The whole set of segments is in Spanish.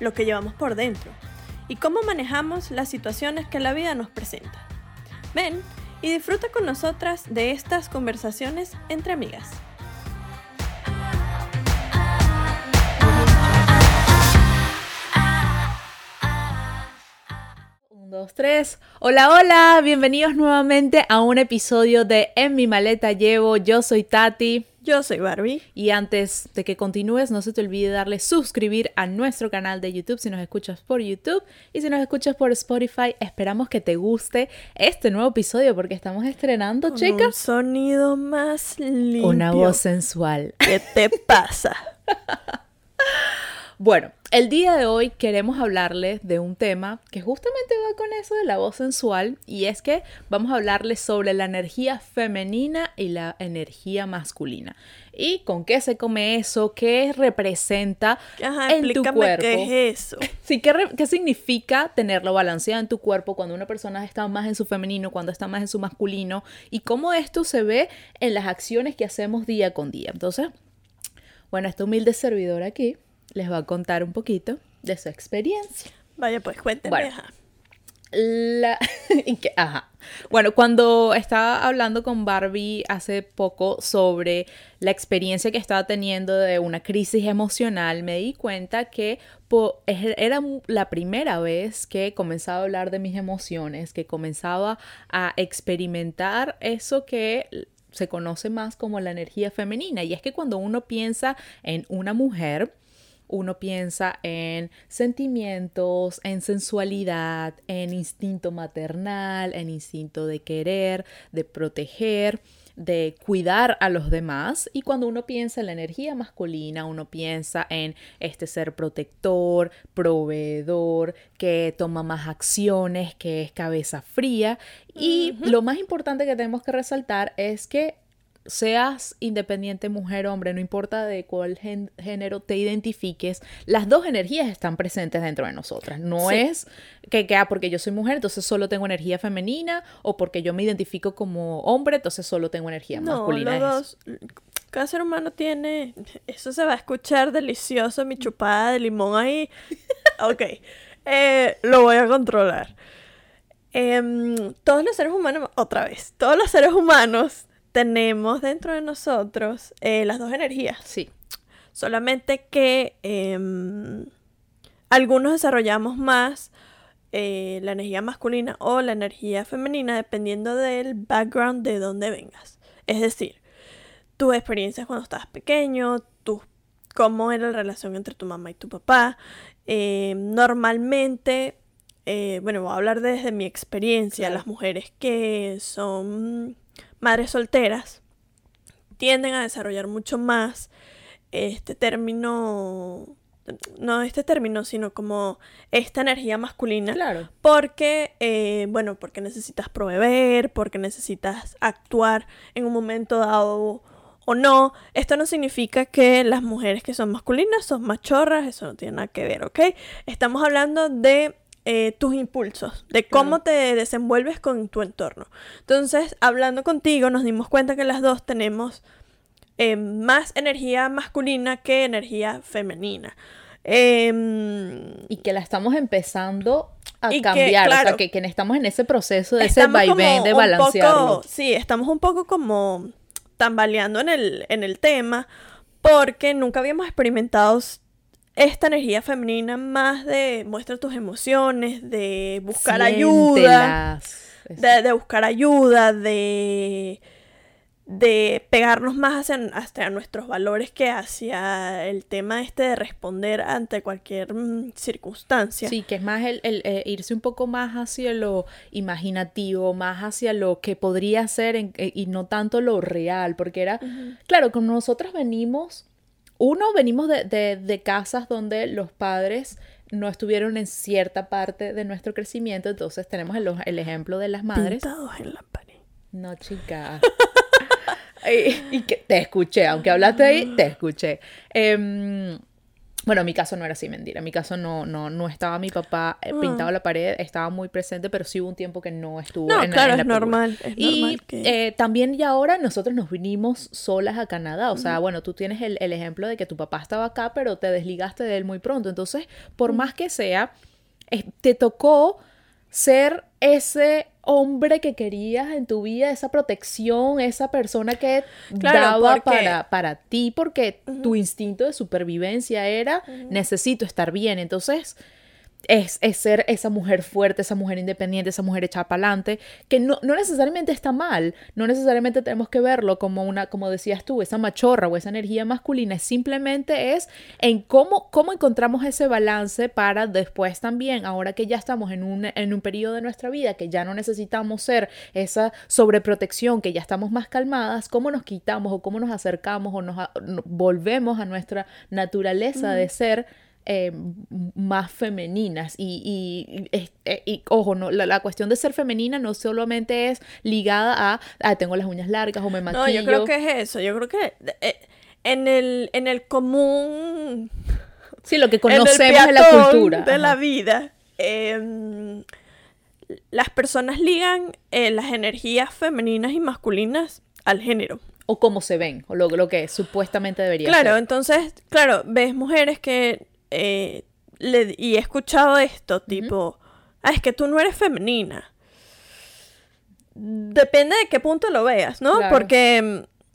lo que llevamos por dentro y cómo manejamos las situaciones que la vida nos presenta. Ven y disfruta con nosotras de estas conversaciones entre amigas. Dos, tres. Hola, hola, bienvenidos nuevamente a un episodio de En mi maleta llevo. Yo soy Tati. Yo soy Barbie. Y antes de que continúes, no se te olvide darle suscribir a nuestro canal de YouTube si nos escuchas por YouTube y si nos escuchas por Spotify. Esperamos que te guste este nuevo episodio porque estamos estrenando, chicas. Un sonido más limpio. Una voz sensual. ¿Qué te pasa? Bueno, el día de hoy queremos hablarles de un tema que justamente va con eso de la voz sensual y es que vamos a hablarles sobre la energía femenina y la energía masculina. ¿Y con qué se come eso? ¿Qué representa en tu cuerpo? ¿Qué es eso? Sí, ¿qué, ¿qué significa tenerlo balanceado en tu cuerpo cuando una persona está más en su femenino, cuando está más en su masculino? Y cómo esto se ve en las acciones que hacemos día con día. Entonces, bueno, este humilde servidor aquí les va a contar un poquito de su experiencia. Vaya, pues cuénteme. Bueno, la... Ajá. Bueno, cuando estaba hablando con Barbie hace poco sobre la experiencia que estaba teniendo de una crisis emocional, me di cuenta que era la primera vez que comenzaba a hablar de mis emociones, que comenzaba a experimentar eso que se conoce más como la energía femenina. Y es que cuando uno piensa en una mujer, uno piensa en sentimientos, en sensualidad, en instinto maternal, en instinto de querer, de proteger, de cuidar a los demás. Y cuando uno piensa en la energía masculina, uno piensa en este ser protector, proveedor, que toma más acciones, que es cabeza fría. Y lo más importante que tenemos que resaltar es que seas independiente, mujer, hombre, no importa de cuál género te identifiques, las dos energías están presentes dentro de nosotras. No es que, que ah, porque yo soy mujer, entonces solo tengo energía femenina, o porque yo me identifico como hombre, entonces solo tengo energía no, masculina. Los dos, cada ser humano tiene, eso se va a escuchar delicioso, mi chupada de limón ahí. ok, eh, lo voy a controlar. Em, todos los seres humanos, otra vez, todos los seres humanos tenemos dentro de nosotros eh, las dos energías. Sí. Solamente que em, algunos desarrollamos más eh, la energía masculina o la energía femenina dependiendo del background de donde vengas. Es decir, tus experiencias cuando estabas pequeño, tu, cómo era la relación entre tu mamá y tu papá. Em, normalmente, eh, bueno, voy a hablar desde mi experiencia, las mujeres que son madres solteras tienden a desarrollar mucho más este término, no este término, sino como esta energía masculina. Claro. Porque, eh, bueno, porque necesitas proveer, porque necesitas actuar en un momento dado o no. Esto no significa que las mujeres que son masculinas son machorras, eso no tiene nada que ver, ¿ok? Estamos hablando de eh, tus impulsos, de cómo te desenvuelves con tu entorno. Entonces, hablando contigo, nos dimos cuenta que las dos tenemos eh, más energía masculina que energía femenina. Em, y que la estamos empezando a cambiar, o sea, que, estamos en ese proceso de ese vaivén de balancearlo. sí, estamos un poco como tambaleando en el, en el tema porque nunca habíamos experimentado esta energía femenina más de muestra tus emociones, de buscar ayuda, de, buscar ayuda, de, de pegarnos más hacia, nuestros valores que hacia el tema este de responder ante cualquier mm, circunstancia. Sí, que es más el, eh, irse un poco más hacia lo imaginativo, más hacia lo que podría ser eh, y no tanto lo real, porque era, claro, como nosotros venimos uno, venimos de, casas donde los padres no estuvieron en cierta parte de nuestro crecimiento. Entonces tenemos el, el ejemplo de las madres. Pintados en la pared. No, chica. y, y que te escuché, aunque hablaste ahí, te escuché. Em, bueno, en mi caso no era así, mentira. En mi caso no, no, no estaba mi papá eh, pintado en la pared, estaba muy presente, pero sí hubo un tiempo que no estuvo No, en, la- claro, en la es película. normal. Es Y normal que... eh, también y ahora nosotros nos vinimos solas a Canadá. O sea, bueno, tú tienes el, el ejemplo de que tu papá estaba acá, pero te desligaste de él muy pronto. Entonces, por más que sea, te tocó ser ese hombre que querías en tu vida, esa protección, esa persona que Claro, daba porque- para, para ti, porque tu instinto de supervivencia era necesito estar bien. Entonces, es, es ser esa mujer fuerte, esa mujer independiente, esa mujer echada para adelante, que no, no necesariamente está mal, no necesariamente tenemos que verlo como una, como decías tú, esa machorra o esa energía masculina, simplemente es en cómo, cómo encontramos ese balance para después también, ahora que ya estamos en un, en un periodo de nuestra vida, que ya no necesitamos ser esa sobreprotección, que ya estamos más calmadas, cómo nos quitamos o cómo nos acercamos o nos volvemos a nuestra naturaleza de ser eh, más femeninas y, y, es- eh, y, ojo, no, la, la cuestión de ser femenina no solamente es ligada a, ah, tengo las uñas largas o me maquillo. No, yo creo que es eso. Yo creo que eh, en el, en el común Sí, lo que conocemos en la cultura. de la vida, em, las personas ligan eh, las energías femeninas y masculinas al género. O cómo se ven, o lo, lo que supuestamente debería Claro, ser. entonces, claro, ves mujeres que, eh, le- y he escuchado esto, tipo, ah, es que tú no eres femenina. Depende de qué punto lo veas, ¿no? Claro. Porque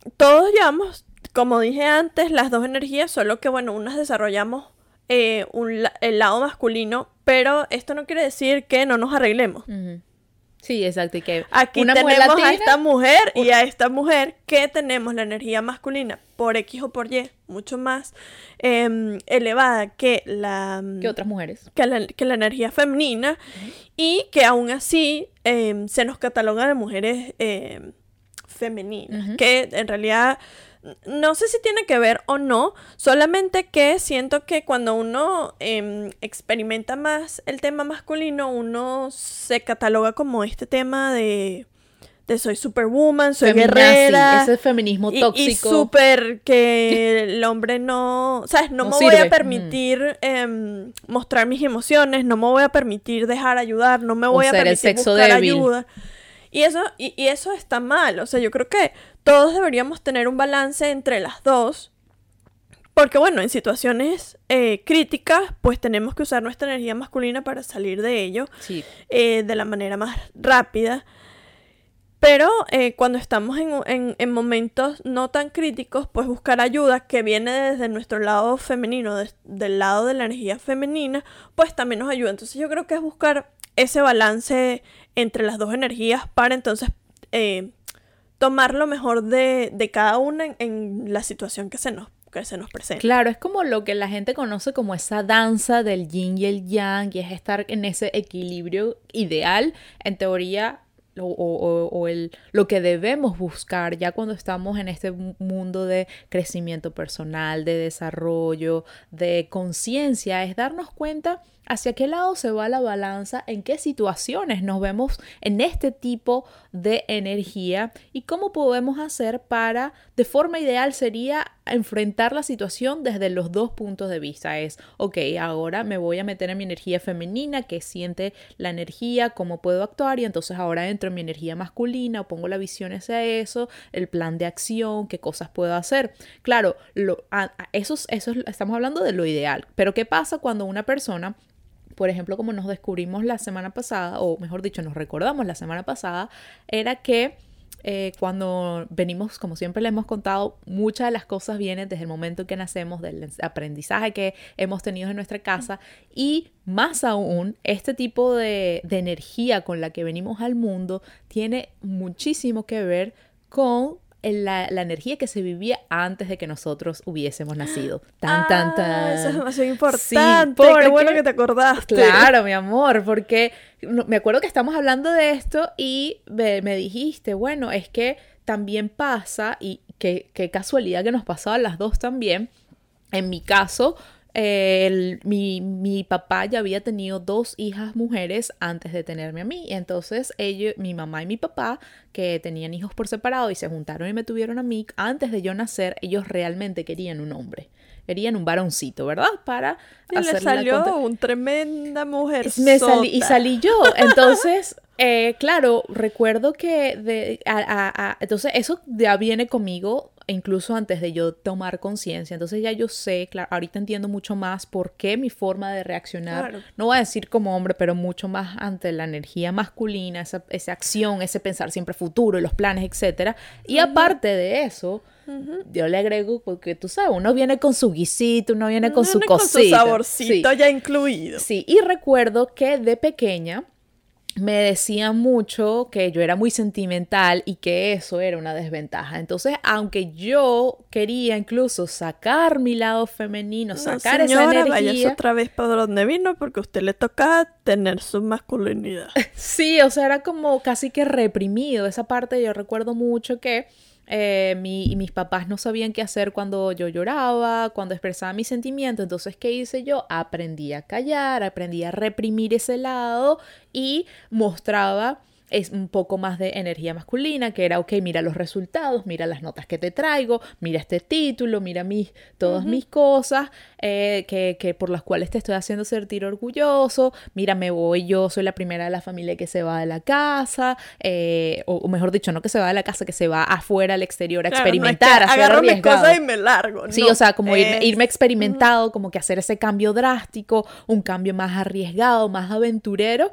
mm, todos llevamos, como dije antes, las dos energías, solo que, bueno, unas desarrollamos eh, un el lado masculino, pero esto no quiere decir que no nos arreglemos. Ujú. Sí, exacto. Y que Aquí una mujer tenemos a esta mujer y a esta mujer que tenemos la energía masculina por X o por Y mucho más em, elevada que la, que otras mujeres. que la, que la energía femenina y que aún así em, se nos cataloga de mujeres em, femeninas, que en realidad no sé si tiene que ver o no, solamente que siento que cuando uno em, experimenta más el tema masculino, uno se cataloga como este tema de, de soy superwoman, soy Feminazi, guerrera. ese feminismo Y, y tóxico. súper que el hombre no, ¿sabes? No, No me voy a permitir em, mostrar mis emociones, no me voy a permitir dejar ayudar, no me O voy a el permitir sexo buscar débil. ayuda. Y eso, y, y eso está mal. O sea, yo creo que todos deberíamos tener un balance entre las dos. Porque bueno, en situaciones eh, críticas, pues tenemos que usar nuestra energía masculina para salir de ello Sí. eh, de la manera más rápida. Pero eh, cuando estamos en, en- en momentos no tan críticos, pues buscar ayuda que viene desde nuestro lado femenino, del lado de la energía femenina, pues también nos ayuda. Entonces yo creo que es buscar ese balance entre las dos energías para entonces tomar lo mejor de, de cada una en, la situación que se nos, que se nos presenta. Claro, es como lo que la gente conoce como esa danza del yin y el yang, y es estar en ese equilibrio ideal, en teoría, o, o- o- el, lo que debemos buscar ya cuando estamos en este mu- mundo de crecimiento personal, de desarrollo, de conciencia, es darnos cuenta hacia qué lado se va la balanza, en qué situaciones nos vemos en este tipo de energía y cómo podemos hacer para, de forma ideal sería enfrentar la situación desde los dos puntos de vista. Es, ok, ahora me voy a meter en mi energía femenina, que siente la energía, cómo puedo actuar y entonces ahora entro en mi energía masculina, pongo la visión hacia eso, el plan de acción, qué cosas puedo hacer. Claro, lo, a- a- eso, es- eso es- estamos hablando de lo ideal, pero ¿qué pasa cuando una persona por ejemplo, como nos descubrimos la semana pasada, o mejor dicho, nos recordamos la semana pasada, era que eh, cuando venimos, como siempre le hemos contado, muchas de las cosas vienen desde el momento en que nacemos, del aprendizaje que hemos tenido en nuestra casa y más aún, este tipo de, de energía con la que venimos al mundo tiene muchísimo que ver con la, la energía que se vivía antes de que nosotros hubiésemos nacido. Tan, tan, Ah, tan. Eso es demasiado Sí, importante. Qué bueno porque- que te acordaste. Claro, mi amor, porque me acuerdo que estamos hablando de esto y me, me dijiste, bueno, es que también pasa, y qué qué casualidad que nos pasaba a las dos también. En mi caso, el- mi, mi papá ya había tenido dos hijas mujeres antes de tenerme a mí. Entonces, ellos, mi mamá y mi papá, que tenían hijos por separado y se juntaron y me tuvieron a mí, antes de yo nacer, ellos realmente querían un hombre. Querían un varoncito, ¿verdad? Para Y le la salió contra- un tremenda mujer. me salí, y salí yo. Entonces, eh, claro, recuerdo que de, a- a- a- entonces eso ya viene conmigo incluso antes de yo tomar conciencia. Entonces ya yo sé, claro, ahorita entiendo mucho más por qué mi forma de reaccionar, Claro. no voy a decir como hombre, pero mucho más ante la energía masculina, esa, esa acción, ese pensar siempre futuro, los planes, etcétera. Y aparte de eso, yo le agrego, porque tú sabes, uno viene con su guisito, uno viene con su Viene con cosita. su saborcito Sí. ya incluido. Sí, y recuerdo que de pequeña me decían mucho que yo era muy sentimental y que eso era una desventaja. Entonces, aunque yo quería incluso sacar mi lado femenino, No, sacar esa señora, váyase energía, otra vez para donde vino porque a usted le toca tener su masculinidad. Sí, o sea, era como casi que reprimido. Esa parte yo recuerdo mucho que eh, mi- y mis papás no sabían qué hacer cuando yo lloraba, cuando expresaba mis sentimientos. Entonces, ¿qué hice yo? Aprendí a callar, aprendí a reprimir ese lado y mostraba es un poco más de energía masculina, que era, ok, mira los resultados, mira las notas que te traigo, mira este título, mira mis, todas mis cosas eh, que, que por las cuales te estoy haciendo sentir orgulloso, mira, me voy, yo soy la primera de la familia que se va de la casa, eh, o, o mejor dicho, no que se va de la casa, que se va afuera al exterior a Claro, no es que experimentar, agarro mis cosas y me largo. Sí, no, o sea, como irme, es- irme experimentado, como que hacer ese cambio drástico, un cambio más arriesgado, más aventurero.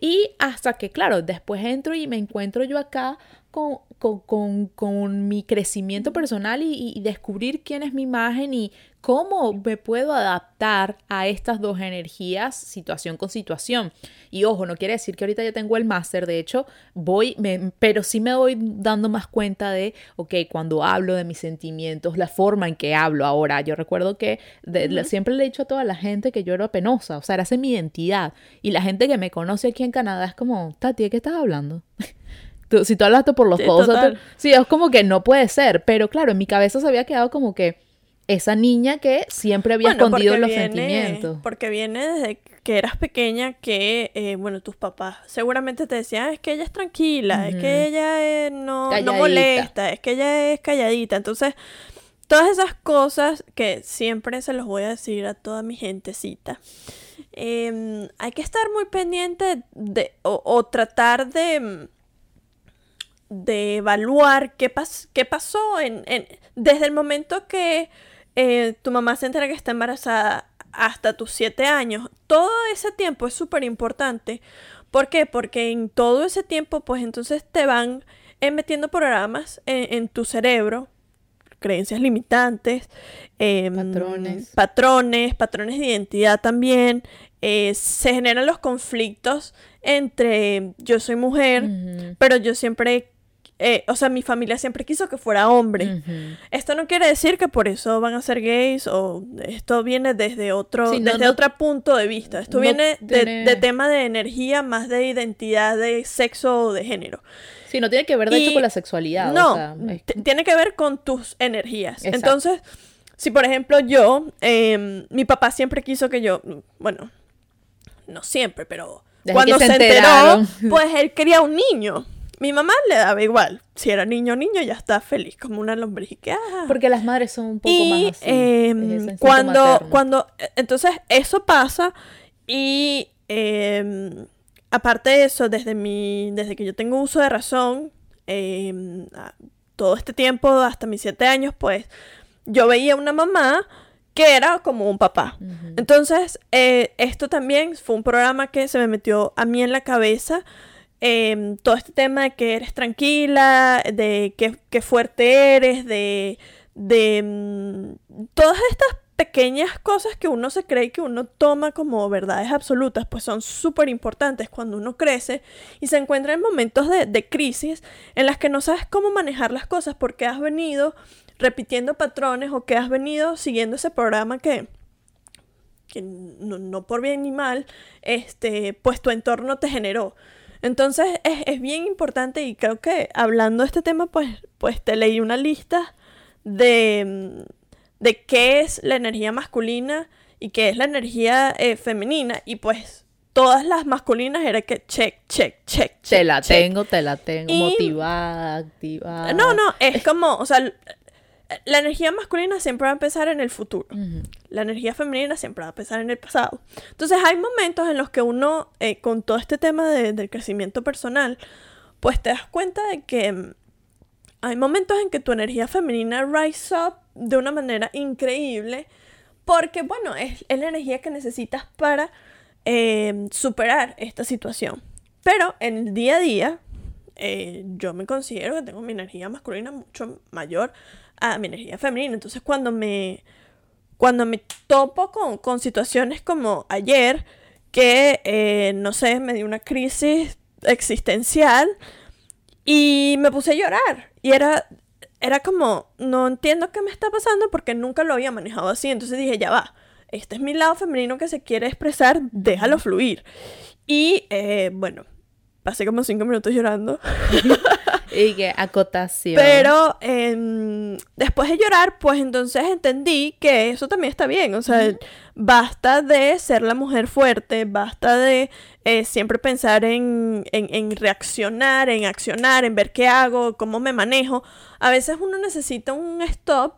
Y hasta que, claro, después entro y me encuentro yo acá con, con, con- con mi crecimiento personal y, y descubrir quién es mi imagen y cómo me puedo adaptar a estas dos energías, situación con situación. Y ojo, no quiere decir que ahorita ya tengo el máster, de hecho, voy, me- pero sí me voy dando más cuenta de, ok, cuando hablo de mis sentimientos, la forma en que hablo ahora. Yo recuerdo que de- siempre le he dicho a toda la gente que yo era penosa, o sea, era esa mi identidad. Y la gente que me conoce aquí en Canadá es como, Tati, ¿de qué estás hablando? Tú- si tú hablaste por los Sí, codos, tú- sí, es como que no puede ser, pero claro, en mi cabeza se había quedado como que esa niña que siempre había Bueno, escondido los viene- sentimientos. Porque viene desde que eras pequeña que, eh, bueno, tus papás seguramente te decían, "Ah, es que ella es tranquila, es que ella eh, no, no molesta, es que ella es calladita. Entonces, todas esas cosas que siempre se los voy a decir a toda mi gentecita. em, hay que estar muy pendiente de, o, o tratar de, mm, de evaluar qué, pas- qué pasó en, en- desde el momento que eh, tu mamá se entera que está embarazada hasta tus siete años. Todo ese tiempo es súper importante. ¿Por qué? Porque en todo ese tiempo, pues entonces te van eh, metiendo programas en, en tu cerebro, creencias limitantes, em, Patrones. patrones, patrones de identidad también. eh, se generan los conflictos entre yo soy mujer, pero yo siempre, eh, o sea, mi familia siempre quiso que fuera hombre. Esto no quiere decir que por eso van a ser gays o esto viene desde otro, Sí, no- desde no- otro punto de vista. Esto no viene de, tiene- de tema de energía más de identidad de sexo o de género. Sí, no tiene que ver de hecho con la sexualidad. No, o sea, es- t- tiene que ver con tus energías. Exacto. Entonces, si por ejemplo yo, em, mi papá siempre quiso que yo, bueno, no siempre, pero Desde cuando se, se enteró, pues él quería un niño. Mi mamá le daba igual. Si era niño o niño, ya está feliz, como una lombriz. que, ah. porque las madres son un poco Y más así. instinto cuando, materno. cuando, eh, entonces eso pasa y em, aparte de eso, desde mi, desde que yo tengo uso de razón, em, todo este tiempo, hasta mis siete años, pues yo veía una mamá que era como un papá. Entonces, eh, esto también fue un programa que se me metió a mí en la cabeza. Em, todo este tema de que eres tranquila, de que, fuerte eres, de, de mm, todas estas pequeñas cosas que uno se cree que uno toma como verdades absolutas, pues son súper importantes cuando uno crece y se encuentra en momentos de, de crisis en las que no sabes cómo manejar las cosas porque has venido repitiendo patrones o que has venido siguiendo ese programa que, que no, no por bien ni mal, este, pues tu entorno te generó. Entonces es, es bien importante y creo que hablando de este tema, pues, pues te leí una lista de, mm, de qué es la energía masculina y qué es la energía eh, femenina. Y pues todas las masculinas era que check, check, check. te la check. tengo, te la tengo, Y- motivada, activada. No, no, es como, o sea, la energía masculina siempre va a empezar en el futuro. La energía femenina siempre va a empezar en el pasado. Entonces hay momentos en los que uno, eh, con todo este tema de- del crecimiento personal, pues te das cuenta de que mm, hay momentos en que tu energía femenina rise up de una manera increíble, porque bueno, es, es la energía que necesitas para eh, superar esta situación. Pero en el día a día, eh, yo me considero que tengo mi energía masculina mucho mayor a mi energía femenina. Entonces cuando me, cuando me topo con, con situaciones como ayer, que, eh, no sé, me dio una crisis existencial y me puse a llorar. Y era, era como, no entiendo qué me está pasando porque nunca lo había manejado así. Entonces dije, ya va, este es mi lado femenino que se quiere expresar, déjalo fluir. Y eh, bueno, pasé como cinco minutos llorando. Y que acotación. Pero em, después de llorar, pues entonces entendí que eso también está bien. O sea, basta de ser la mujer fuerte, basta de eh, siempre pensar en, en, en reaccionar, en accionar, en ver qué hago, cómo me manejo. A veces uno necesita un stop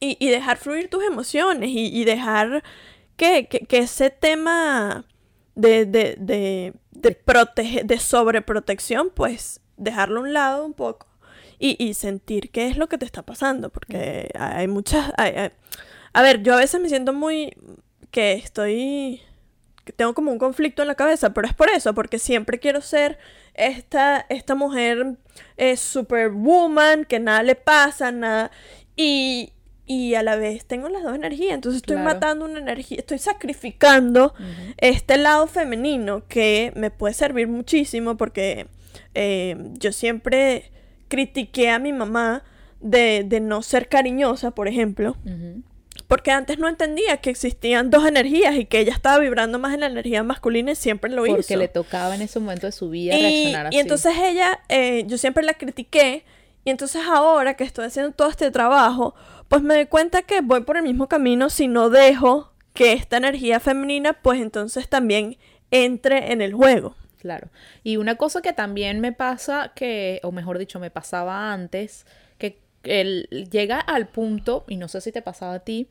y, y dejar fluir tus emociones y, y dejar que, que- que ese tema de, de, de, de, protege- de sobreprotección, pues dejarlo a un lado un poco y, y sentir qué es lo que te está pasando, porque hay muchas... hay- hay- A ver, yo a veces me siento muy... que estoy... que tengo como un conflicto en la cabeza, pero es por eso, porque siempre quiero ser esta, esta mujer eh, superwoman, que nada le pasa, nada... Y, y a la vez tengo las dos energías, entonces estoy Claro. matando una energía, estoy sacrificando este lado femenino que me puede servir muchísimo porque eh, yo siempre critiqué a mi mamá de, de no ser cariñosa, por ejemplo, porque antes no entendía que existían dos energías y que ella estaba vibrando más en la energía masculina y siempre lo Porque hizo. le tocaba en ese momento de su vida Y, reaccionar así. y entonces ella, eh, yo siempre la critiqué. Y entonces ahora que estoy haciendo todo este trabajo, pues me doy cuenta que voy por el mismo camino si no dejo que esta energía femenina, pues entonces también entre en el juego. Claro. Y una cosa que también me pasa, que, o mejor dicho, me pasaba antes, que el, llega al punto, y no sé si te pasaba a ti,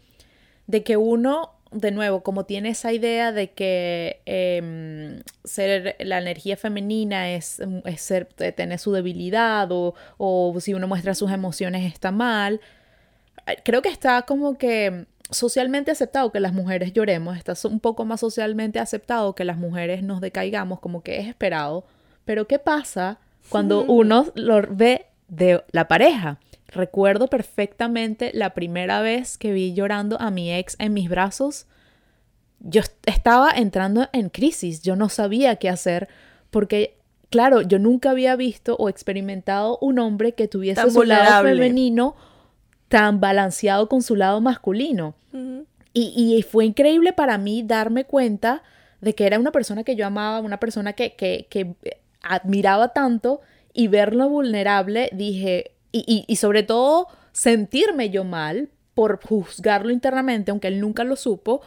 de que uno, de nuevo, como tiene esa idea de que em, ser la energía femenina es, es ser, de tener su debilidad, o, o si uno muestra sus emociones está mal, creo que está como que socialmente aceptado que las mujeres lloremos, está un poco más socialmente aceptado que las mujeres nos decaigamos, como que es esperado. Pero ¿qué pasa cuando uno lo ve de la pareja? Recuerdo perfectamente la primera vez que vi llorando a mi ex en mis brazos. Yo est- estaba entrando en crisis, yo no sabía qué hacer porque, claro, yo nunca había visto o experimentado un hombre que tuviese Tan su lado femenino tan balanceado con su lado masculino. Y, y fue increíble para mí darme cuenta de que era una persona que yo amaba, una persona que, que, que admiraba tanto y verlo vulnerable, dije, y, y, y sobre todo sentirme yo mal por juzgarlo internamente, aunque él nunca lo supo,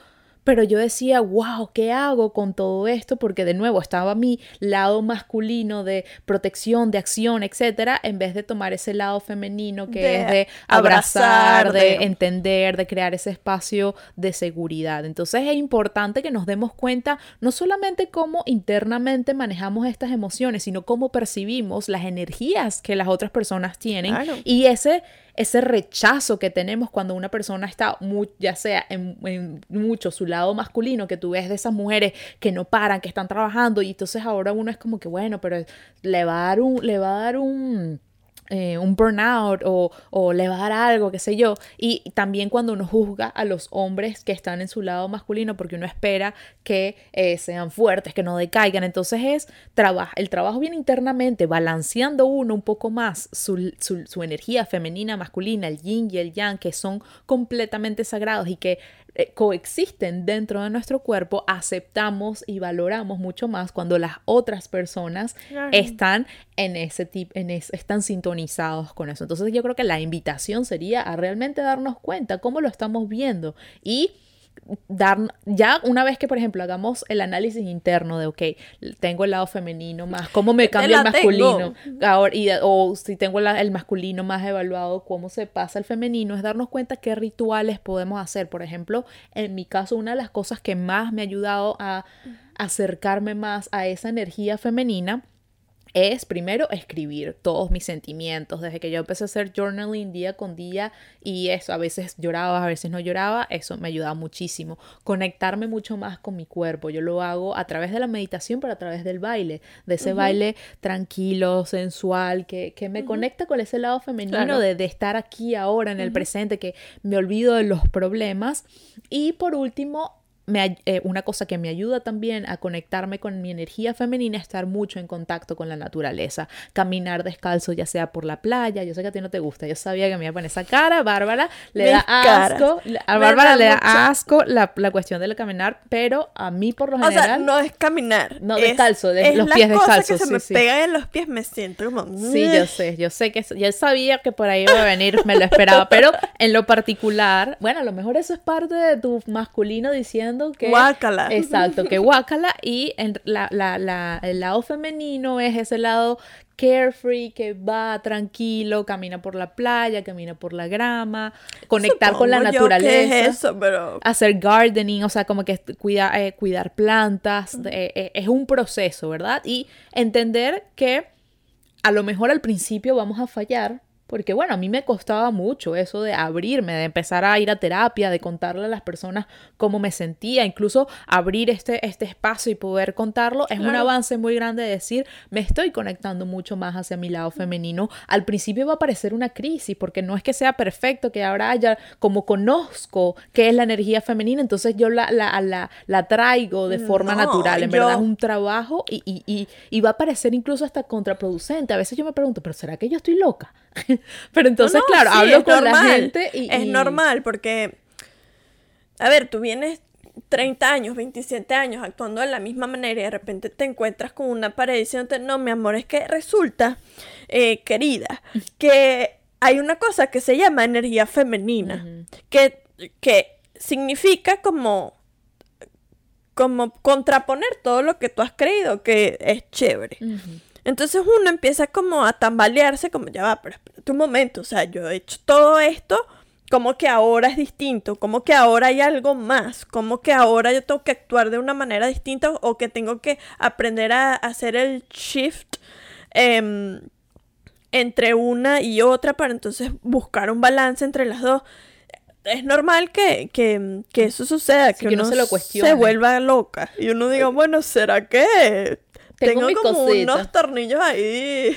pero yo decía, wow, ¿qué hago con todo esto? Porque de nuevo estaba mi lado masculino de protección, de acción, etcétera, en vez de tomar ese lado femenino que De es de abrazar, abrazar, de de- entender, de crear ese espacio de seguridad. Entonces es importante que nos demos cuenta no solamente cómo internamente manejamos estas emociones, sino cómo percibimos las energías que las otras personas tienen Claro. y ese ese rechazo que tenemos cuando una persona está, mu- ya sea en, en mucho su lado masculino, que tú ves de esas mujeres que no paran, que están trabajando, y entonces ahora uno es como que, bueno, pero le va a dar un, le va a dar un, eh, un burnout o, o le va a dar algo, qué sé yo. Y también cuando uno juzga a los hombres que están en su lado masculino porque uno espera que eh, sean fuertes, que no decaigan. Entonces es el trabajo viene internamente, balanceando uno un poco más su, su energía femenina, masculina, el yin y el yang, que son completamente sagrados y que eh, coexisten dentro de nuestro cuerpo, aceptamos y valoramos mucho más cuando las otras personas están en ese tipo, en están sintonizados con eso. Entonces yo creo que la invitación sería a realmente darnos cuenta cómo lo estamos viendo y dar, ya una vez que, por ejemplo, hagamos el análisis interno de, ok, tengo el lado femenino más, ¿cómo me cambia el masculino? Ahora, y, o si tengo el masculino más evaluado, ¿cómo se pasa el femenino? Es darnos cuenta qué rituales podemos hacer. Por ejemplo, en mi caso, una de las cosas que más me ha ayudado a acercarme más a esa energía femenina es primero escribir todos mis sentimientos. Desde que yo empecé a hacer journaling día con día y eso, a veces lloraba, a veces no lloraba, eso me ayuda muchísimo. Conectarme mucho más con mi cuerpo. Yo lo hago a través de la meditación, pero a través del baile, de ese baile tranquilo, sensual, que, que me conecta con ese lado femenino de, de, estar aquí ahora en el presente, que me olvido de los problemas. Y por último, eh, una cosa que me ayuda también a conectarme con mi energía femenina es estar mucho en contacto con la naturaleza. Caminar descalzo, ya sea por la playa. Yo sé que a ti no te gusta. Yo sabía que me iba a poner esa cara. Bárbara le da asco. A Bárbara le da asco la, la, cuestión del caminar, pero a mí por lo general. O sea, no es caminar. No, descalzo, de, los pies descalzos. Que se me pegan en los pies, me siento como. Sí, yo sé. Yo sé que. Ya sabía que por ahí iba a venir, me lo esperaba. pero en lo particular, bueno, a lo mejor eso es parte de tu masculino diciendo que... Guácala. Exacto, que guácala y en la, la, el lado femenino es ese lado carefree que va tranquilo, camina por la playa, camina por la grama, conectar con la naturaleza. eso, pero... Hacer gardening, o sea, como que cuida, eh, cuidar plantas, eh, eh, es un proceso, ¿verdad? Y entender que a lo mejor al principio vamos a fallar, porque bueno, a mí me costaba mucho eso de abrirme, de empezar a ir a terapia, de contarle a las personas cómo me sentía, incluso abrir este, este espacio y poder contarlo, es un avance muy grande de decir, me estoy conectando mucho más hacia mi lado femenino. Al principio va a parecer una crisis, porque no es que sea perfecto, que ahora haya, como conozco qué es la energía femenina, entonces yo la, la, la, traigo de forma natural, en verdad es un trabajo y, y, y, y va a parecer incluso hasta contraproducente. A veces yo me pregunto, pero ¿será que yo estoy loca? Pero entonces, claro, hablo con la gente y, Es normal porque, a ver, tú vienes 30 años, 27 años actuando de la misma manera y de repente te encuentras con una pared diciéndote, no, mi amor, es que resulta, eh, querida, que hay una cosa que se llama energía femenina, que, que significa como como contraponer todo lo que tú has creído que es chévere. Entonces uno empieza como a tambalearse, como ya va, pero espérate un momento, o sea, yo he hecho todo esto, como que ahora es distinto, como que ahora hay algo más, como que ahora yo tengo que actuar de una manera distinta o que tengo que aprender a hacer el shift em, entre una y otra para entonces buscar un balance entre las dos. Es normal que, que, que eso suceda, que, uno se, lo se vuelva loca y uno diga, bueno, ¿será que tengo, como unos tornillos ahí.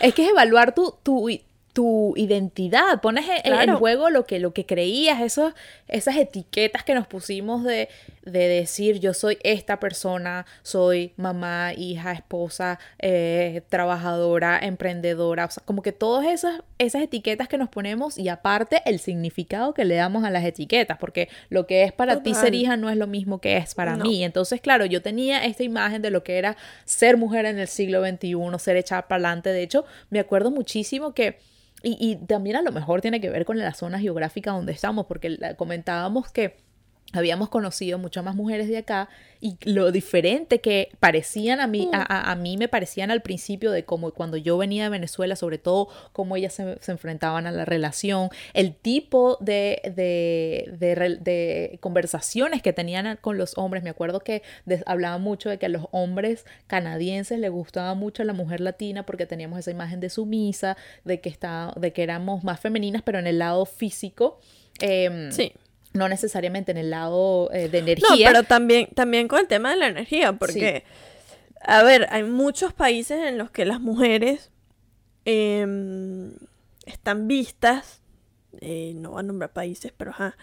Es que es evaluar tu, tu, tu identidad, pones en, juego lo que, lo que creías, esos, esas etiquetas que nos pusimos de, de, decir yo soy esta persona, soy mamá, hija, esposa, eh, trabajadora, emprendedora, o sea, como que todas esas, esas etiquetas que nos ponemos y aparte el significado que le damos a las etiquetas, porque lo que es para ti ser hija no es lo mismo que es para mí. Entonces, claro, yo tenía esta imagen de lo que era ser mujer en el siglo XXI, ser echada para adelante. De hecho, me acuerdo muchísimo que y, también a lo mejor tiene que ver con la zona geográfica donde estamos, porque comentábamos que habíamos conocido muchas más mujeres de acá y lo diferente que parecían a mí, mm. a, mí me parecían al principio de cómo cuando yo venía de Venezuela, sobre todo cómo ellas se, enfrentaban a la relación, el tipo de, de, conversaciones que tenían con los hombres. Me acuerdo que hablaban mucho de que a los hombres canadienses les gustaba mucho la mujer latina porque teníamos esa imagen de sumisa, de que, está, de que éramos más femeninas, pero en el lado físico. Em, sí no necesariamente en el lado eh, de energía. No, pero también, también con el tema de la energía, porque, a ver, hay muchos países en los que las mujeres em, están vistas, eh, no voy a nombrar países, pero ajá,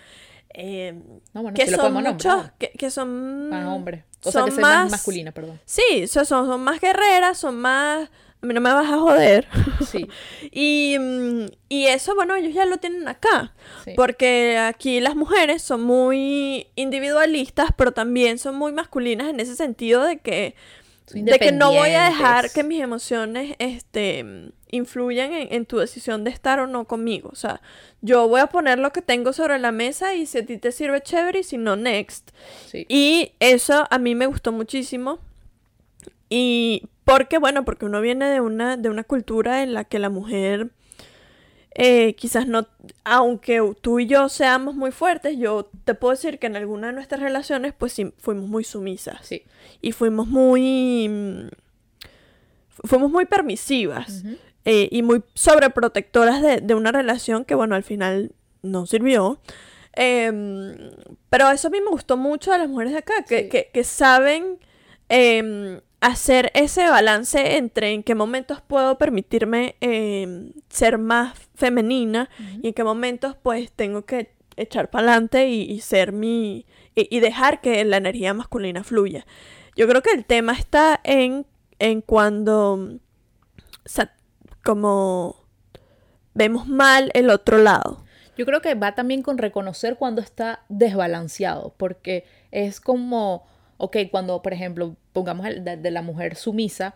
em, no, bueno, que, son muchos, que, que, son más hombres, o sea, que más masculina, perdón. Sí, son, son más guerreras, son más no me vas a joder. Sí. y, mm, y eso, bueno, ellos ya lo tienen acá. Sí. Porque aquí las mujeres son muy individualistas, pero también son muy masculinas en ese sentido de que, de que no voy a dejar que mis emociones este, influyan en, en tu decisión de estar o no conmigo. O sea, yo voy a poner lo que tengo sobre la mesa y si a ti te sirve chévere y si no, next. Sí. Y eso a mí me gustó muchísimo. Y porque, bueno, porque uno viene de una, de una cultura en la que la mujer eh, quizás no, aunque tú y yo seamos muy fuertes, yo te puedo decir que en alguna de nuestras relaciones pues sí, fuimos muy sumisas. Sí. Y fuimos muy... mm, fu- Fuimos muy permisivas eh, y muy sobreprotectoras de, de una relación que, bueno, al final no sirvió. Em, pero eso a mí me gustó mucho de las mujeres de acá, que, Sí. que, que saben em, hacer ese balance entre en qué momentos puedo permitirme em, ser más femenina y en qué momentos pues tengo que echar para adelante y, y ser mi... Y, y dejar que la energía masculina fluya. Yo creo que el tema está en, en cuando como vemos mal el otro lado. Yo creo que va también con reconocer cuando está desbalanceado, porque es como, ok, cuando, por ejemplo, pongamos el de, de la mujer sumisa,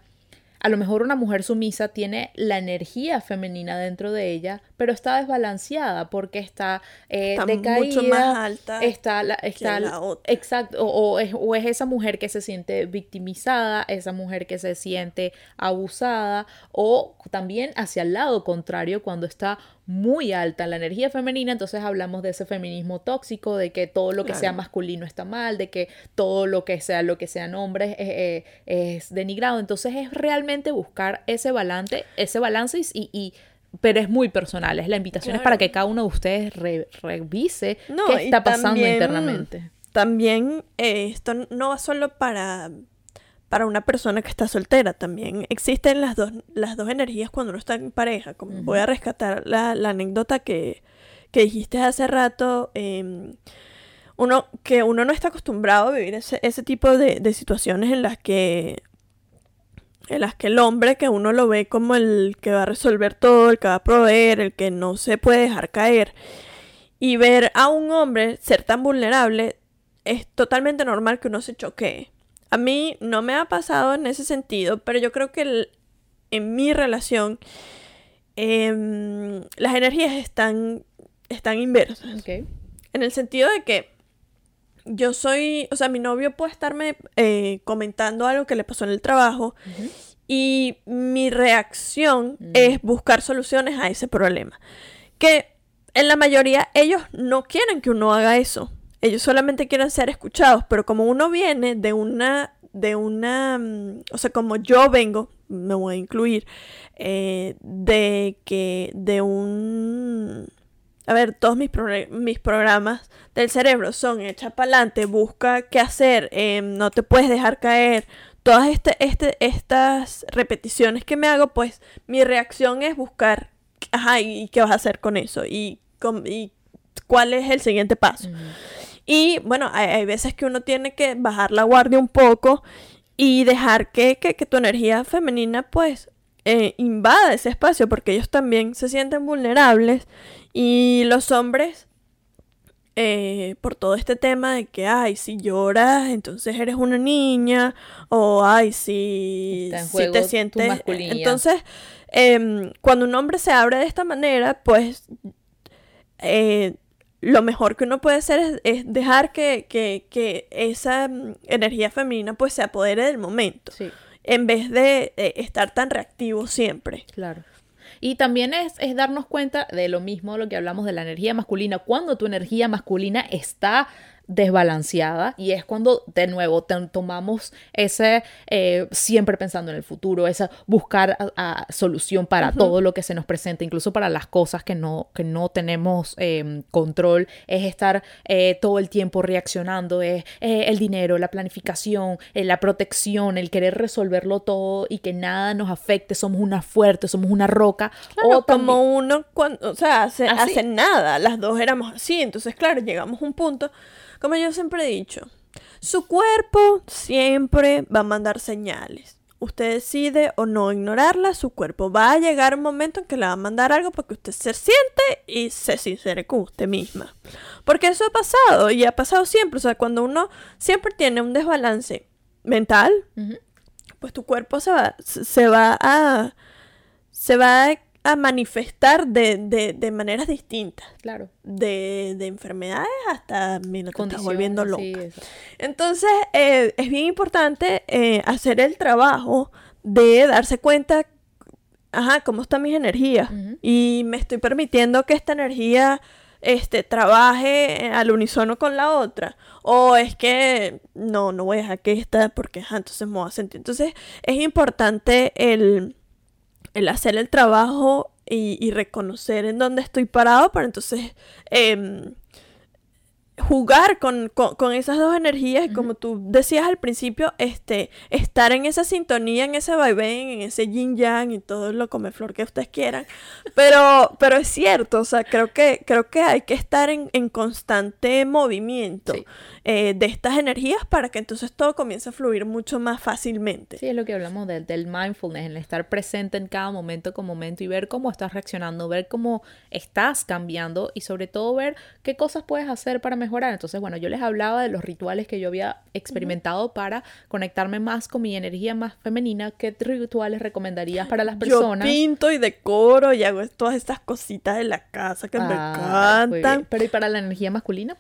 a lo mejor una mujer sumisa tiene la energía femenina dentro de ella, pero está desbalanceada porque está, eh, Está decaída, mucho más alta está la, está la la- otra. exacto, o, o es, o es esa mujer que se siente victimizada, esa mujer que se siente abusada, o también hacia el lado contrario, cuando está muy alta la energía femenina, entonces hablamos de ese feminismo tóxico, de que todo lo que Claro. sea masculino está mal, de que todo lo que sea lo que sean hombres es, eh, es denigrado. Entonces es realmente buscar ese balance, ese balance y, y- pero es muy personal. Es la invitación es para Claro. que cada uno de ustedes re- revise No, qué está pasando también- internamente. También eh, esto no va solo para, para una persona que está soltera, también existen las dos, las dos energías cuando uno está en pareja. Como Voy a rescatar la, la anécdota que, que dijiste hace rato. em, uno, que uno no está acostumbrado a vivir ese, ese tipo de, de situaciones en las que en las que el hombre que uno lo ve como el que va a resolver todo, el que va a proveer, el que no se puede dejar caer, y ver a un hombre ser tan vulnerable, es totalmente normal que uno se choquee. A mí no me ha pasado en ese sentido, pero yo creo que el- en mi relación em, las energías están, están inversas. En el sentido de que yo soy, o sea, mi novio puede estarme eh, comentando algo que le pasó en el trabajo y mi reacción es buscar soluciones a ese problema. Que en la mayoría ellos no quieren que uno haga eso. Ellos solamente quieren ser escuchados, pero como uno viene de una, de una, mm, o sea, como yo vengo, me voy a incluir, eh, de que, de un, a ver, todos mis, mis programas del cerebro son echa para adelante, busca qué hacer, eh, no te puedes dejar caer. Todas este, este, estas repeticiones que me hago, pues mi reacción es buscar, ajá, ¿y qué vas a hacer con eso? ¿Y, con- y cuál es el siguiente paso? Y bueno, hay, hay veces que uno tiene que bajar la guardia un poco y dejar que, que, que tu energía femenina pues eh, invada ese espacio porque ellos también se sienten vulnerables y los hombres eh, por todo este tema de que ay si lloras entonces eres una niña o ay si, si te sientes masculinidad. entonces em, cuando un hombre se abre de esta manera pues eh, lo mejor que uno puede hacer es, es dejar que, que, que esa mm, energía femenina pues se apodere del momento Sí. en vez de eh, estar tan reactivo siempre. Claro. Y también es, es darnos cuenta de lo mismo, lo que hablamos de la energía masculina, cuando tu energía masculina está desbalanceada y es cuando de nuevo tomamos ese eh, siempre pensando en el futuro, esa buscar a- a solución para todo lo que se nos presenta, incluso para las cosas que no, que no tenemos eh, control, es estar eh, todo el tiempo reaccionando, es eh, el dinero, la planificación, eh, la protección, el querer resolverlo todo y que nada nos afecte, somos una fuerte, somos una roca. Claro, o también- como uno cuando, o sea, hace, hace nada, las dos éramos así, entonces claro, llegamos a un punto, como yo siempre he dicho, su cuerpo siempre va a mandar señales. usted decide o no ignorarla, su cuerpo va a llegar un momento en que le va a mandar algo para que usted se siente y se sincere con usted misma. Porque eso ha pasado y ha pasado siempre. O sea, cuando uno siempre tiene un desbalance mental, pues tu cuerpo se va, se va a. se va a manifestar de, de, de maneras distintas. Claro. De, de enfermedades hasta, mira, te estás volviendo loca. sí. Entonces, eh, es bien importante eh, hacer el trabajo de darse cuenta, ajá, cómo están mis energías. Y me estoy permitiendo que esta energía este, trabaje al unísono con la otra. O es que no, no voy a dejar que esta, porque ajá, entonces me voy a sentir. Entonces, es importante el, el hacer el trabajo y, y reconocer en dónde estoy parado para entonces em, jugar con, con- con esas dos energías y como tú decías al principio, este, estar en esa sintonía, en ese vaivén, en ese yin yang y todo lo come flor que ustedes quieran. Pero, pero es cierto, o sea, creo que, creo que hay que estar en, en constante movimiento Sí. eh, de estas energías para que entonces todo comience a fluir mucho más fácilmente. Sí, es lo que hablamos del, del mindfulness, el estar presente en cada momento con momento y ver cómo estás reaccionando, ver cómo estás cambiando y sobre todo ver qué cosas puedes hacer para mejorar. Entonces, bueno, yo les hablaba de los rituales que yo había experimentado para conectarme más con mi energía más femenina. ¿Qué rituales recomendarías para las personas? Yo pinto y decoro y hago todas estas cositas de la casa que me Ah, encantan. Pero ¿y para la energía masculina?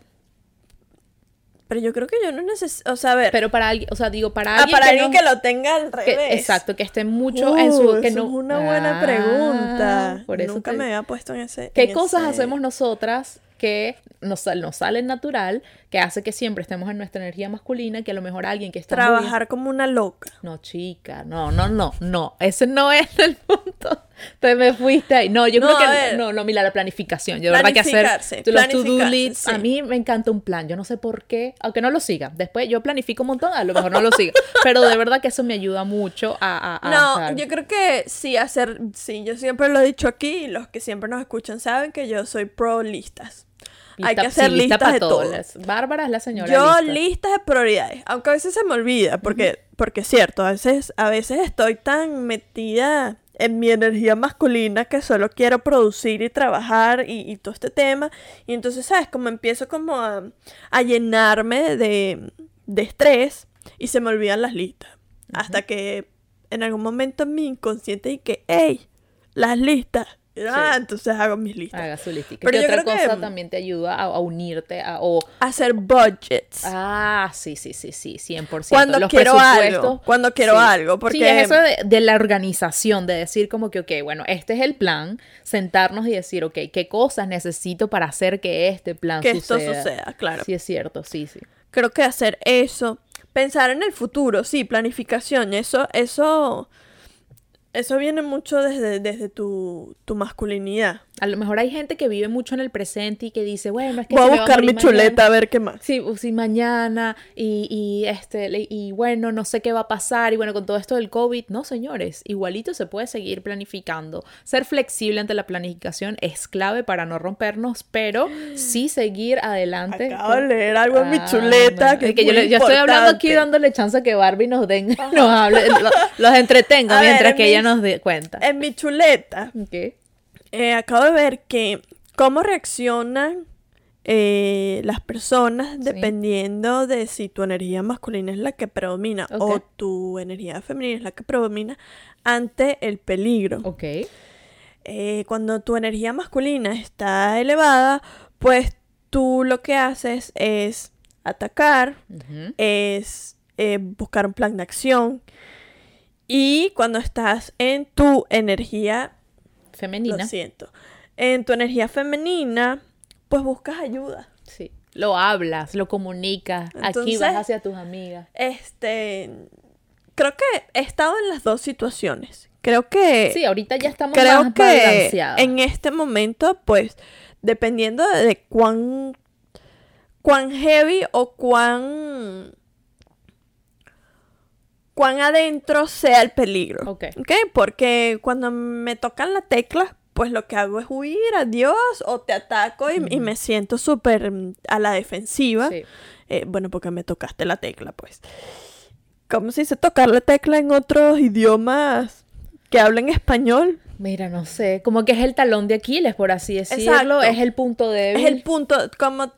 Pero yo creo que yo no necesito, o sea, a ver, Pero para alguien, o sea, digo, para ah, alguien para que alguien no- que lo tenga al que- revés. exacto, que esté mucho en su Uh, que eso no es una buena Ah, pregunta. por eso Nunca te- me había puesto en ese. ¿Qué en cosas ese- hacemos nosotras que nos, nos salen natural, que hace que siempre estemos en nuestra energía masculina, que a lo mejor alguien que está Trabajar como una loca. No, chica, no, no, no, no, ese no es el punto. Te me fuiste ahí. No, yo No, creo que ver. no, no, mira la planificación. Yo verdad que hacer los to-do lists, a mí me encanta un plan. Yo no sé por qué, aunque no lo siga. Después yo planifico un montón, a lo mejor no lo siga, pero de verdad que eso me ayuda mucho a, a- a No, yo creo que sí, hacer. Sí, yo siempre lo he dicho aquí y los que siempre nos escuchan saben que yo soy pro listas. Hay que hacer sí, listas de. Las- Bárbara es la señora Yo lista. listas de prioridades, aunque a veces se me olvida, porque, porque es cierto, a veces, a veces estoy tan metida en mi energía masculina que solo quiero producir y trabajar y, y todo este tema. Y entonces, ¿sabes? Como empiezo como a, a llenarme de, de estrés y se me olvidan las listas. Hasta que en algún momento en mi inconsciente y que, hey, las listas. Ah, entonces hago mis listas. Haga su lista. Pero ¿Qué yo otra creo que- cosa también te ayuda a, a unirte a, o Hacer budgets. Ah, sí, sí, sí, sí, 100%. Cuando Los quiero algo, cuando quiero algo, porque- Sí, es eso de, de la organización, de decir como que, ok, bueno, este es el plan, sentarnos y decir, ok, ¿qué cosas necesito para hacer que este plan que esto suceda? suceda, claro. Sí, es cierto, sí, sí. Creo que hacer eso, pensar en el futuro, sí, planificación, eso, eso, eso viene mucho desde, desde tu, tu masculinidad. A lo mejor hay gente que vive mucho en el presente y que dice, bueno, es que Voy a buscar mi chuleta mañana. a ver qué más. Sí, sí, mañana y, y, este, y bueno, no sé qué va a pasar y bueno, con todo esto del COVID, no, señores, igualito se puede seguir planificando. Ser flexible ante la planificación es clave para no rompernos, pero sí seguir adelante. Acabo de leer algo en mi Ah, chuleta bueno, que, es que yo, le- yo estoy hablando aquí dándole chance a que Barbie nos den, nos hable, lo- los entretengo A ver, mientras en que ella mis- nos dé cuenta. En mi chuleta, Ok. Eh, acabo de ver que cómo reaccionan eh, las personas dependiendo de si tu energía masculina es la que predomina o tu energía femenina es la que predomina ante el peligro. Ok. Eh, cuando tu energía masculina está elevada, pues tú lo que haces es atacar, es eh, buscar un plan de acción. Y cuando estás en tu energía Femenina. lo siento. En tu energía femenina, pues buscas ayuda. Sí. Lo hablas, lo comunicas. Aquí vas hacia tus amigas. Este, creo que he estado en las dos situaciones. Creo que Sí, ahorita ya estamos creo más que balanceadas. en este momento, pues, dependiendo de, de cuán cuán heavy o cuán cuán adentro sea el peligro. Ok. ¿ok? Porque cuando me tocan la tecla, pues lo que hago es huir, adiós, o te ataco y, y me siento súper a la defensiva. Sí. Eh, bueno, porque me tocaste la tecla, pues. ¿cómo se dice? Tocar la tecla en otros idiomas que hablen español. Mira, no sé, como que es el talón de Aquiles, por así decirlo, es el punto débil. Es el punto, como...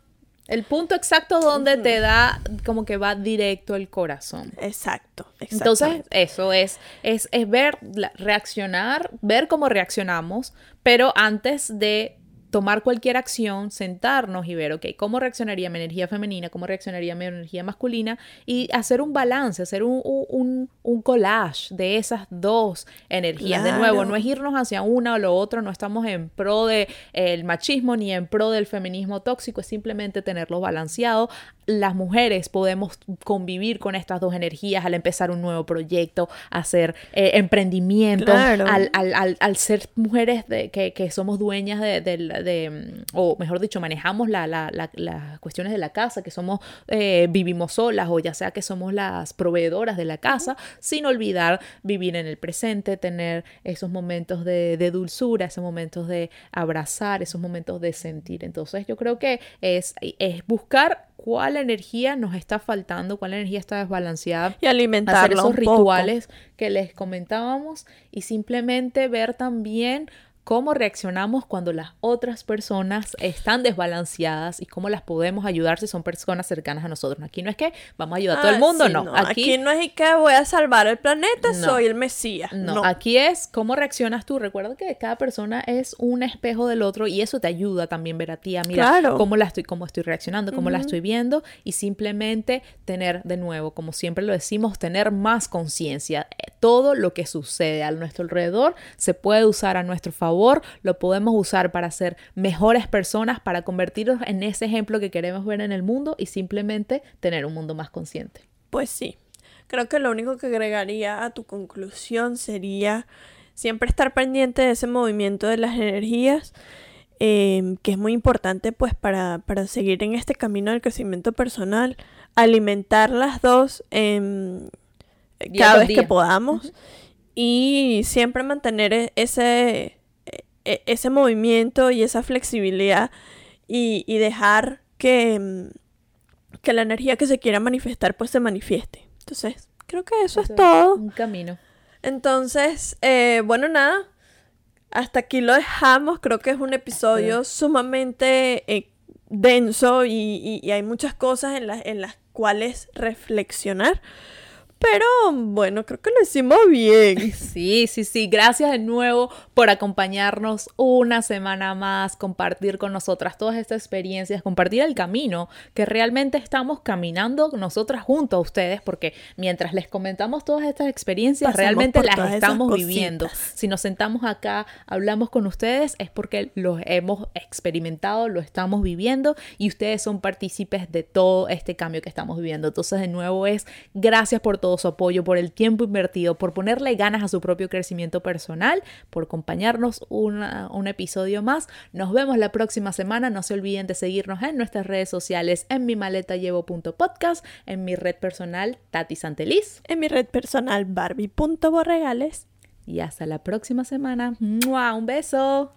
El punto exacto donde te da, como que va directo el corazón. Exacto, Entonces, eso es, es, es ver, reaccionar, ver cómo reaccionamos, pero antes de tomar cualquier acción, sentarnos y ver, ok, cómo reaccionaría mi energía femenina, cómo reaccionaría mi energía masculina y hacer un balance, hacer un, un, un collage de esas dos energías. De nuevo, no es irnos hacia una o lo otro, no estamos en pro del el machismo ni en pro del feminismo tóxico, es simplemente tenerlo balanceado. Las mujeres podemos convivir con estas dos energías al empezar un nuevo proyecto, hacer eh, emprendimiento, al, al, al, ser mujeres de, que, que somos dueñas de, de de, o mejor dicho, manejamos la, las cuestiones de la casa, que somos, eh, vivimos solas o ya sea que somos las proveedoras de la casa, sin olvidar vivir en el presente, tener esos momentos de, de dulzura, esos momentos de abrazar, esos momentos de sentir. Entonces yo creo que es, es buscar cuál energía nos está faltando, cuál energía está desbalanceada. Y alimentar esos rituales que les comentábamos y simplemente ver también cómo reaccionamos cuando las otras personas están desbalanceadas y cómo las podemos ayudar si son personas cercanas a nosotros. Aquí no es que vamos a ayudar a todo el ah, mundo, no. Aquí, no es que voy a salvar el planeta, soy el Mesías. No. aquí es cómo reaccionas tú. Recuerda que cada persona es un espejo del otro y eso te ayuda también ver a ti, a mirar cómo la estoy, cómo estoy reaccionando, cómo la estoy viendo y simplemente tener de nuevo, como siempre lo decimos, tener más conciencia. Todo lo que sucede a nuestro alrededor se puede usar a nuestro favor lo podemos usar para ser mejores personas, para convertirnos en ese ejemplo que queremos ver en el mundo y simplemente tener un mundo más consciente. Pues sí, creo que lo único que agregaría a tu conclusión sería siempre estar pendiente de ese movimiento de las energías. Em, que es muy importante pues para, seguir en este camino del crecimiento personal, alimentar las dos cada vez que podamos y siempre mantener e-, ese, ese movimiento y esa flexibilidad y, dejar que, mm, que, la energía que se quiera manifestar pues se manifieste. Entonces, creo que eso, es todo. Un camino. Entonces, eh, bueno, nada. Hasta aquí lo dejamos. Creo que es un episodio sumamente eh, denso y, y, hay muchas cosas en, en las cuales reflexionar. Pero bueno, creo que lo hicimos bien. Sí, sí, sí. Gracias de nuevo por acompañarnos una semana más, compartir con nosotras todas estas experiencias, compartir el camino que realmente estamos caminando nosotras junto a ustedes, porque mientras les comentamos todas estas experiencias, realmente las estamos viviendo. Si nos sentamos acá, hablamos con ustedes, es porque los hemos experimentado, lo estamos viviendo y ustedes son partícipes de todo este cambio que estamos viviendo. Entonces, de nuevo es gracias por todo su apoyo, por el tiempo invertido, por ponerle ganas a su propio crecimiento personal, por acompañarnos un episodio más. Nos vemos la próxima semana. No se olviden de seguirnos en nuestras redes sociales en mi maleta llevo.podcast, en mi red personal Tati Santeliz, en mi red personal Barbie.borregales. Y hasta la próxima semana. Un beso.